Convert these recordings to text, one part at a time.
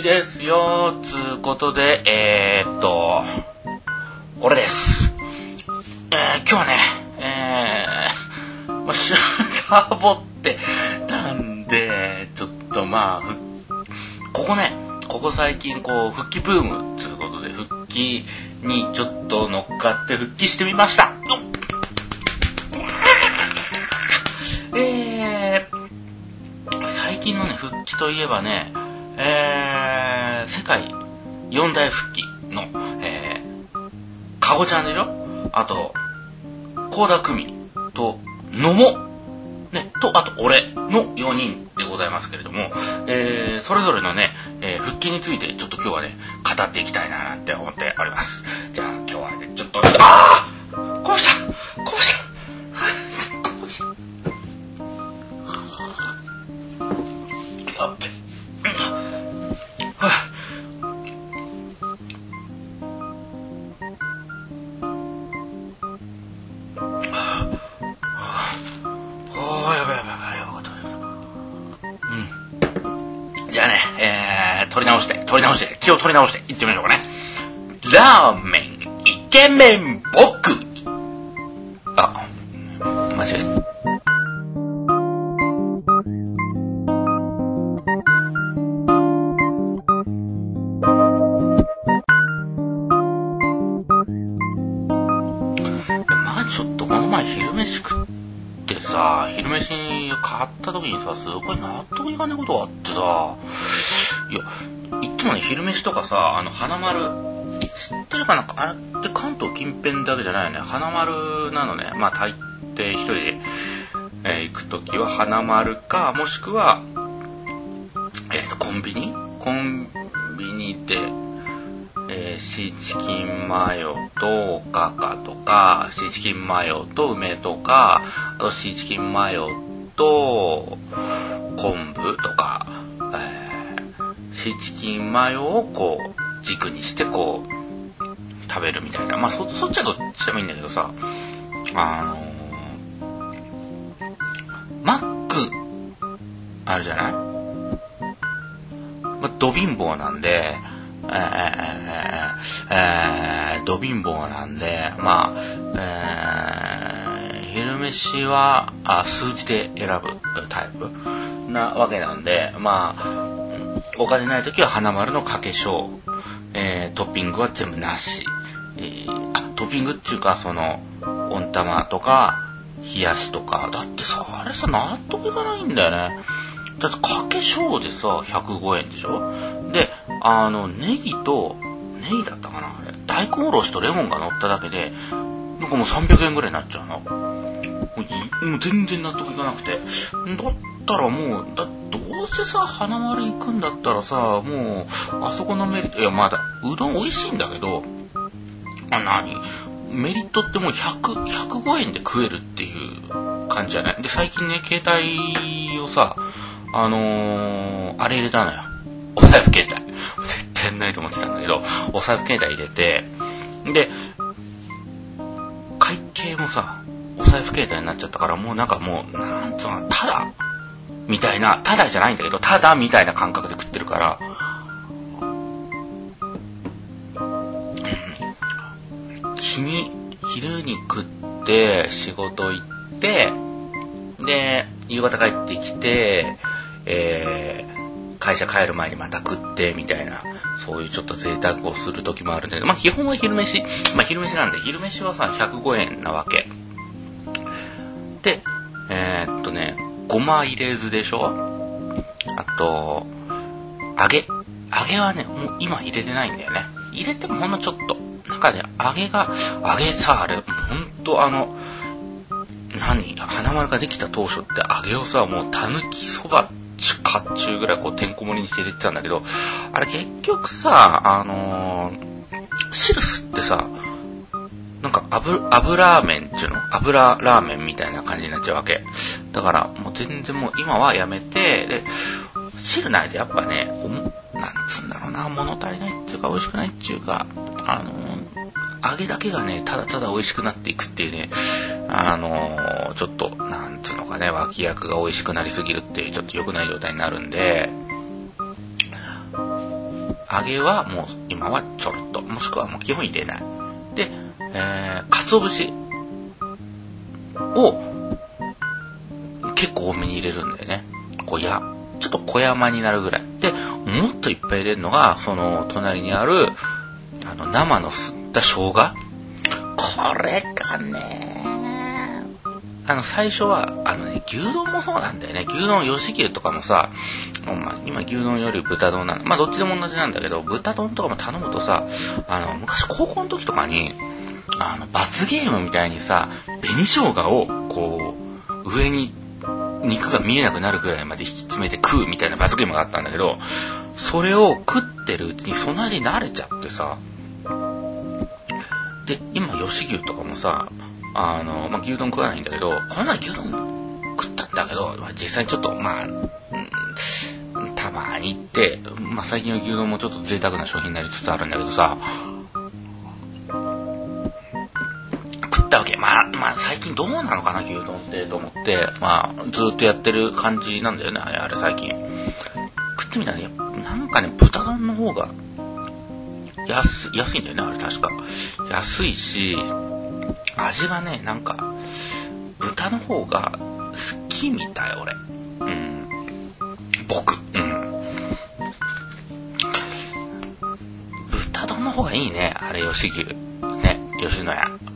はい、復帰ですよ、つうことで、えー、っと、俺です。えー、今日はね、えー、まあ、しサボってたんで、ちょっとまあ、ここね、ここ最近こう、復帰ブームつうことで、復帰にちょっと乗っかって復帰してみました。えー、最近のね、復帰といえばね、四大復帰の、えー、かごちゃんでしょあと、高田久美と、野茂、ね、と、あと俺の4人でございますけれども、えー、それぞれのね、えー復帰についてちょっと今日はね、語っていきたいななんて思っております。じゃあ今日はね、ちょっと、あー!こうした!こうした!こうした!やっべ。取り直して、気を取り直して、いってみましょうかね。ラーメン、イケメン、僕あ、間違えた。まあちょっとこの前昼飯食ってさ、昼飯買った時にさ、すごい納得いかないことがあってさ、いや、もね、昼飯とかさ、あの、花丸、知ってるかな？あれって関東近辺だけじゃないよね。花丸なのね。まあ大抵一人で、えー行く時は花丸か、もしくは、えーと、コンビニ？コンビニで、えーシーチキンマヨとガカとか、シーチキンマヨと梅とか、あとシーチキンマヨと昆布とか、シーチキンマヨをこう軸にしてこう食べるみたいな。まあそそっちはどっちでもいいんだけどさ、あのーマックあるじゃない？まあ、ド貧乏なんで、えーえー、ド貧乏なんで、まあ、えー、昼飯はあ数字で選ぶタイプなわけなんで、まあ、お金ない時は花丸のかけ小、えー、トッピングは全部なし。えーあ、トッピングっていうか、その、温玉とか、冷やしとか、だってさ、あれさ、納得いかないんだよね。だってかけ小でさ、105円でしょ？で、あの、ネギと、ネギだったかなあれ。大根おろしとレモンが乗っただけで、なんかもう300円ぐらいになっちゃうの。もうもう全然納得いかなくて。だったらもう、だってどうせさ、花丸行くんだったらさ、もう、あそこのメリット、いや、まだ、うどん美味しいんだけど、あ、何？メリットってもう100、105円で食えるっていう感じじゃない？で、最近ね、携帯をさ、あのー、あれ入れたのよ。お財布携帯。絶対ないと思ってたんだけど、お財布携帯入れて、で、会計もさ、お財布携帯になっちゃったから、もうなんかもう、なんつうの、ただ、みたいな、ただじゃないんだけど、ただみたいな感覚で食ってるから、日に、昼に食って、仕事行って、で、夕方帰ってきて、えー、会社帰る前にまた食って、みたいな、そういうちょっと贅沢をする時もあるんだけど、まあ基本は昼飯、まあ昼飯なんで、昼飯はさ、105円なわけ。で、えーっとね、ごま入れずでしょ？あと、揚げ。揚げはね、もう今入れてないんだよね。入れてもほんのちょっと。中で揚げが、揚げさ、あれ、ほんとあの、何？花丸ができた当初って揚げをさ、もうたぬきそばかっちゅうぐらいこうてんこ盛りにして入れてたんだけど、あれ結局さ、あのー汁吸ってさ、なんか油、油麺っていうの？油ラーメンみたいな感じになっちゃうわけ。だからもう全然もう今はやめて、で、汁ないとやっぱね、おもなんつうんだろうな、物足りないっていうか美味しくないっていうか、あの揚げだけがね、ただただ美味しくなっていくっていうね、あのちょっと、なんつうのかね、脇役が美味しくなりすぎるっていう、ちょっと良くない状態になるんで、揚げはもう今はちょろっと、もしくはもう基本入れない。で、えー、鰹節を結構多めに入れるんだよね。こうや、ちょっと小山になるぐらい。で、もっといっぱい入れるのが、その隣にある、あの、生の吸った生姜これがね、あの、最初は、あのね、牛丼もそうなんだよね。牛丼、吉牛とかもさ、まあ、今牛丼より豚丼なんまあ、どっちでも同じなんだけど、豚丼とかも頼むとさ、あの、昔高校の時とかに、あの、罰ゲームみたいにさ、紅生姜を、こう、上に肉が見えなくなるぐらいまで引き詰めて食うみたいな罰ゲームがあったんだけど、それを食ってるうちにその味に慣れちゃってさ、で、今、吉牛とかもさ、あの、まあ、牛丼食わないんだけど、この前牛丼食ったんだけど、まあ、実際にちょっと、まあ、たまに行って、まあ、最近の牛丼もちょっと贅沢な商品になりつつあるんだけどさ、まあ、まあ、最近どうなのかな、牛丼ってと思って、まあ、ずっとやってる感じなんだよね、あれ、あれ最近。食ってみたらね、なんかね、豚丼の方が、安、安いんだよね、あれ確か。安いし、味はね、なんか、豚の方が好きみたい、俺。うん。僕。うん。豚丼の方がいいね、あれ、吉牛。ね、吉野家。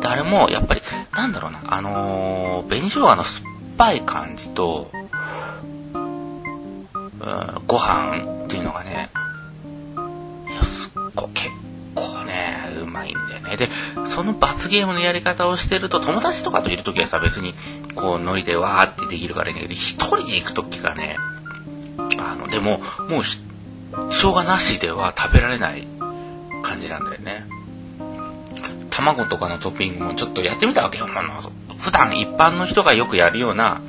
で、あれも、やっぱり、なんだろうな、あのー、紅生姜の酸っぱい感じと、うん、ご飯っていうのがね、いや、すっご結構ね、うまいんだよね。で、その罰ゲームのやり方をしてると、友達とかといるときはさ、別に、こう、ノリでわーってできるからいいんだけど、一人で行くときがね、あの、でも、もう、生姜なしでは食べられない感じなんだよね。卵とかのトッピングもちょっとやってみたわけよ。普段一般の人がよくやるような、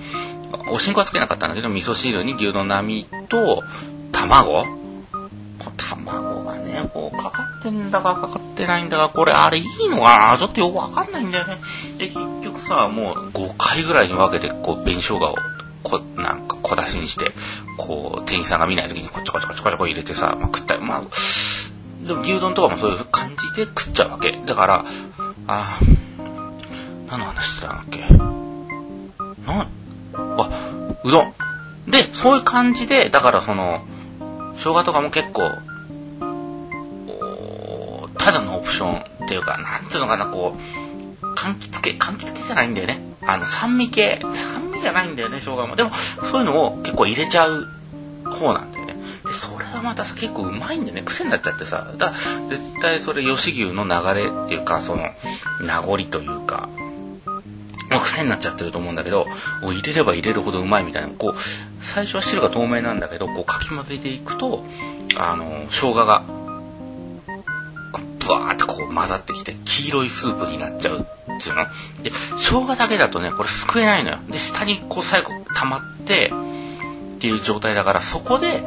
おしんこはつけなかったんだけど、味噌汁に牛丼並みと、卵卵がね、こう、かかってんだかかかってないんだか、これあれいいのかなちょっとよくわかんないんだよね。で、結局さ、もう5回ぐらいに分けて、こう、紅生姜を、こ、なんか小出しにして、こう、店員さんが見ない時にこちょこちょこちょこちょこ入れてさ、まあ、食ったり、まあ、でも牛丼とかもそういう感じで食っちゃうわけ。だから、あ何の話してたんだっけな、あ、うどん。で、そういう感じで、だからその、生姜とかも結構、ただのオプションっていうか、なんつうのかな、こう、柑橘系、柑橘系じゃないんだよね。あの、酸味系、酸味じゃないんだよね、生姜も。でも、そういうのを結構入れちゃう方なんだよ。またさ、結構うまいんでね、癖になっちゃってさ、だ絶対それ吉牛の流れっていうか、その、名残というか、もう癖になっちゃってると思うんだけど、入れれば入れるほどうまいみたいな、こう、最初は汁が透明なんだけど、こうかき混ぜていくと、あの、生姜が、ブワーってこう混ざってきて、黄色いスープになっちゃうっていうの。で、生姜だけだとね、これ救えないのよ。で、下にこう最後溜まって、っていう状態だから、そこで、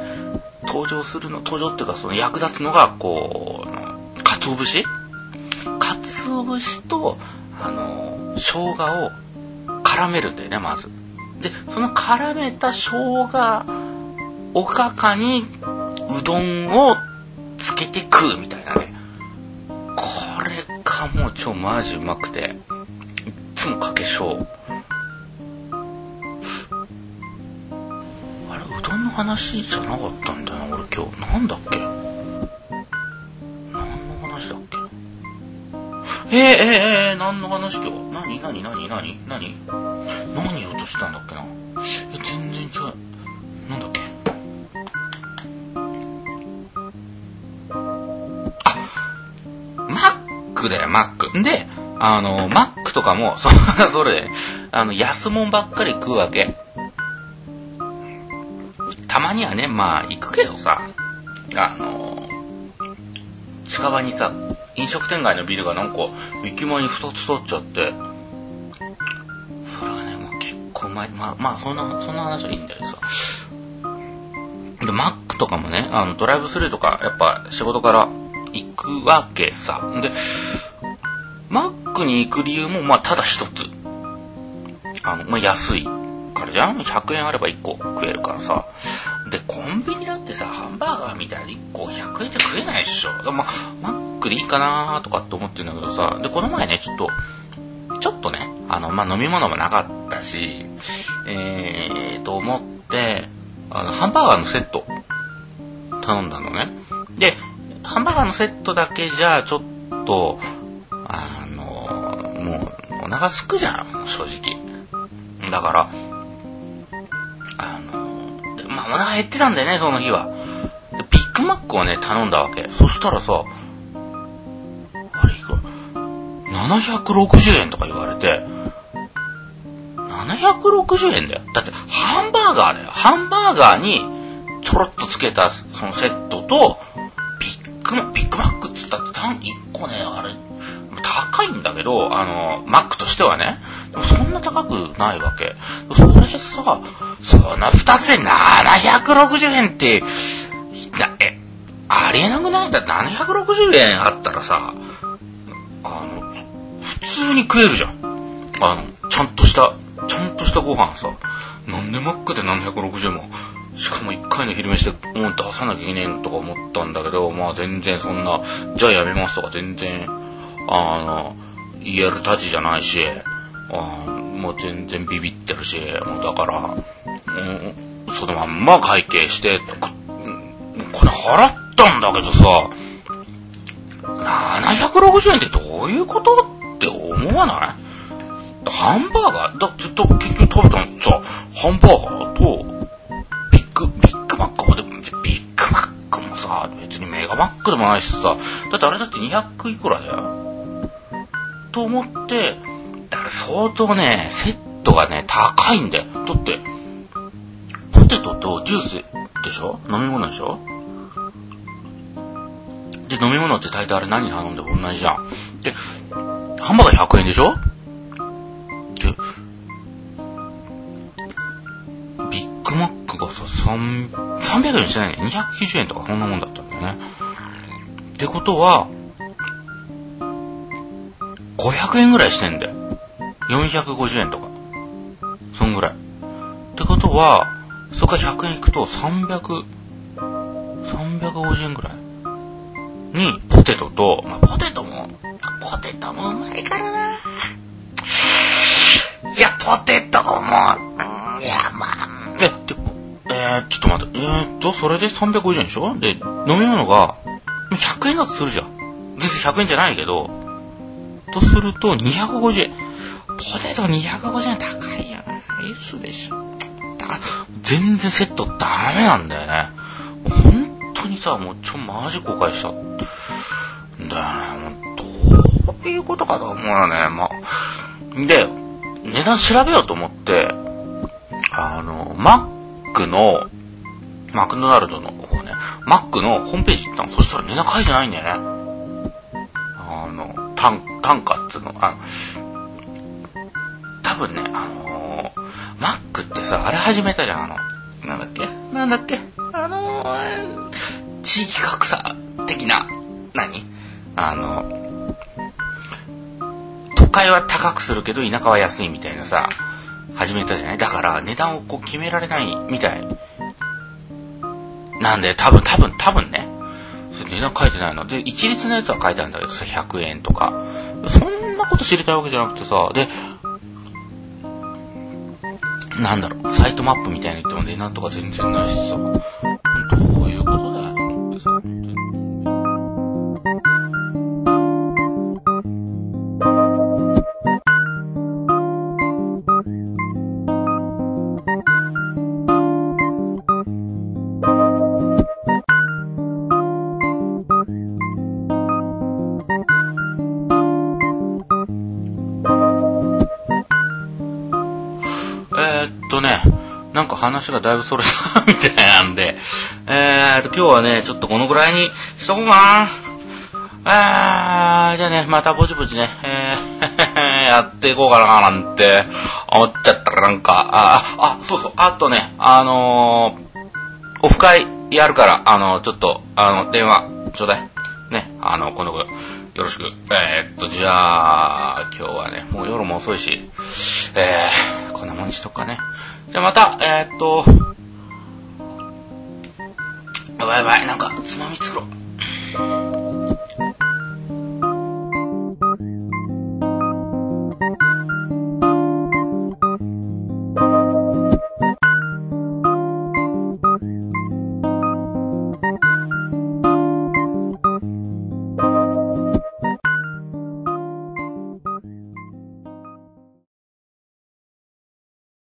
登場するの、登場っていうかその役立つのが、こう、鰹節？鰹節と、あの、生姜を絡めるんだよね、まず。で、その絡めた生姜おかかにうどんをつけて食うみたいなね。これがもう超マジうまくて、いっつもかけしょう。話じゃなかったんだよな、俺今日。なんだっけ？何の話だっけ？えー、えー、えー、何の話今日？何何何何何？何言おうとしたんだっけな？え、全然違う。なんだっけ？あマックだよ、マック。で、あの、マックとかも、そ、それ、あの、安物ばっかり食うわけ。たまにはね、まあ、行くけどさ、あの、近場にさ、飲食店街のビルがなんか、駅前に2つ取っちゃって、それはね、もう結構前、まあ、まあ、そんな、そんな話はいいんだよさ。で、マックとかもね、あの、ドライブスルーとか、やっぱ仕事から行くわけさ。で、マックに行く理由も、まあ、ただ一つ。あの、まあ、安いからじゃん ?100 円あれば1個食えるからさ。じゃ食えないしょ。まあ、マックでいいかなとかって思ってるんだけどさ、で、この前ね、ちょっと、ちょっとね、あの、まあ、飲み物もなかったし、えー、と思って、あの、ハンバーガーのセット、頼んだのね。で、ハンバーガーのセットだけじゃ、ちょっと、あの、もう、お腹すくじゃん、正直。だから、あの、まあ、お腹減ってたんだよね、その日は。ッグマックをね、頼んだわけ。そしたらさ、あれいくら ?760 円とか言われて、760円だよ。だって、ハンバーガーだよ。ハンバーガーに、ちょろっとつけた、そのセットと、ビッグマ、ビッグマックって言ったって、単1個ね、あれ、高いんだけど、あの、マックとしてはね。でもそんな高くないわけ。それさ、その2つで760円って、りえなくない？だって760円あったらさ、あの、普通に食えるじゃん。あの、ちゃんとした、ちゃんとしたご飯さ、なんでマックで760円も、しかも1回の昼飯でもう出さなきゃいけねえとか思ったんだけど、まあ全然そんな、じゃあやめますとか全然、あの、言えるたちじゃないし、あもう全然ビビってるし、もうだから、うん、そのまんま会計して、これ払ったんだけどさ、760円ってどういうことって思わない？ハンバーガー？だって結局食べたの。さ、ハンバーガーと、ビッグ、ビッグマックもでも、ビッグマックもさ、別にメガマックでもないしさ、だってあれだって200いくらだよ。と思って、だから相当ね、セットがね、高いんだよ。だって、ポテトとジュースでしょ？飲み物でしょ、飲み物って大体あれ何頼んでも同じじゃん。で、ハンバーガー100円でしょ？で、ビッグマックがさ、300円してないね。290円とかそんなもんだったんだよね。ってことは、500円ぐらいしてんだよ。450円とか。そんぐらい。ってことは、そこから100円いくと300、350円ぐらいに、ポテトと、まあ、ポテトも、ポテトもうまいからな。いや、ポテトも、うん、いや、まあ、え、で、えー、ちょっと待って、えー、っと、それで350円でしょ？で、飲み物が、100円だとするじゃん。全然100円じゃないけど、とすると250円。ポテト250円高いよな。S でしょ。だから、全然セットダメなんだよね。本当にさ、もうちょ、マジ後悔した。だよね。もう、どういうことかと思うよね。まあ、で、値段調べようと思って、あの、マックの、マクドナルドの方ね、マックのホームページ行ったの。そしたら値段書いてないんだよね。あの、単、単価っていうの、あの多分ね、あのー、マックってさ、あれ始めたじゃん、あの、なんだっけ？なんだっけ？あのー、地域格差的な、何？あの、都会は高くするけど田舎は安いみたいなさ、始めたじゃない？だから値段をこう決められないみたい。なんで、多分、多分、多分ね。それ値段書いてないの。で、一律のやつは書いてあるんだけどさ、100円とか。そんなこと知りたいわけじゃなくてさ、で、なんだろう、サイトマップみたいに言っても値段とか全然ないしさ、ねなんか話がだいぶそれたみたいなんで、えーと、今日はね、ちょっとこのぐらいにしとこうかな。あー、じゃあね、またぼちぼちね、えー、やっていこうかななんて思っちゃったらなんか、あ、あ、そうそう、あとね、あのー、オフ会やるから、あのー、ちょっと、あの、電話、ちょうだい。ね、あの、今度よろしく。えー、っと、じゃあ、今日はね、もう夜も遅いし、えー、こんなもんにしとくかね。じゃあまた、えー、っと、ばいやばい。なんか、つまみ作ろう。